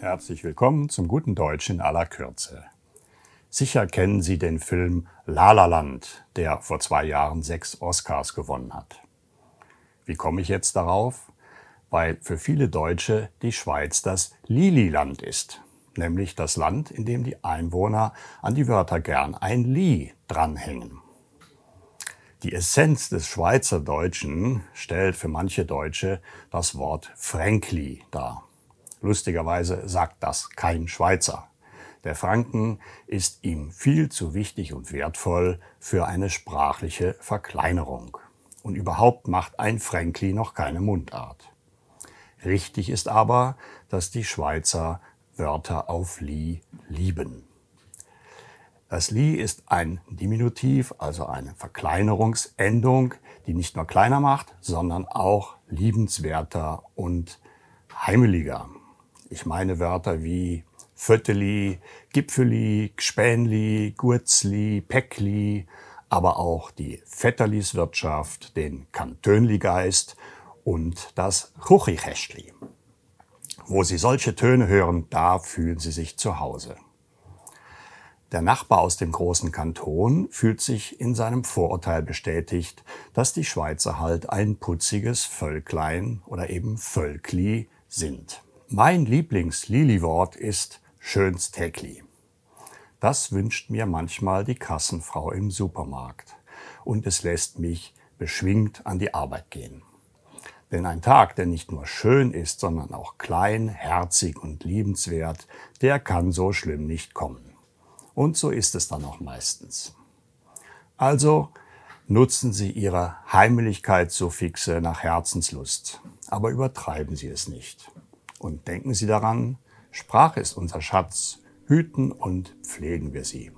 Herzlich willkommen zum guten Deutsch in aller Kürze. Sicher kennen Sie den Film La La Land, der vor zwei Jahren sechs Oscars gewonnen hat. Wie komme ich jetzt darauf? Weil für viele Deutsche die Schweiz das Lili-Land ist, nämlich das Land, in dem die Einwohner an die Wörter gern ein Li dranhängen. Die Essenz des Schweizerdeutschen stellt für manche Deutsche das Wort Fränkli dar. Lustigerweise sagt das kein Schweizer. Der Franken ist ihm viel zu wichtig und wertvoll für eine sprachliche Verkleinerung. Und überhaupt macht ein Fränkli noch keine Mundart. Richtig ist aber, dass die Schweizer Wörter auf Li lieben. Das Li ist ein Diminutiv, also eine Verkleinerungsendung, die nicht nur kleiner macht, sondern auch liebenswerter und heimeliger. Ich meine Wörter wie Vötteli, Gipfeli, Gspänli, Gurzli, Päckli, aber auch die Vetterliswirtschaft, den Kantönli-Geist und das Chuchichäschli. Wo Sie solche Töne hören, da fühlen Sie sich zu Hause. Der Nachbar aus dem großen Kanton fühlt sich in seinem Vorurteil bestätigt, dass die Schweizer halt ein putziges Völklein oder eben Völkli sind. Mein Lieblings-Lili-Wort ist Schönstägli. Das wünscht mir manchmal die Kassenfrau im Supermarkt und es lässt mich beschwingt an die Arbeit gehen. Denn ein Tag, der nicht nur schön ist, sondern auch klein, herzig und liebenswert, der kann so schlimm nicht kommen. Und so ist es dann auch meistens. Also nutzen Sie Ihre Heimlichkeitssuffixe nach Herzenslust, aber übertreiben Sie es nicht. Und denken Sie daran, Sprache ist unser Schatz, hüten und pflegen wir sie.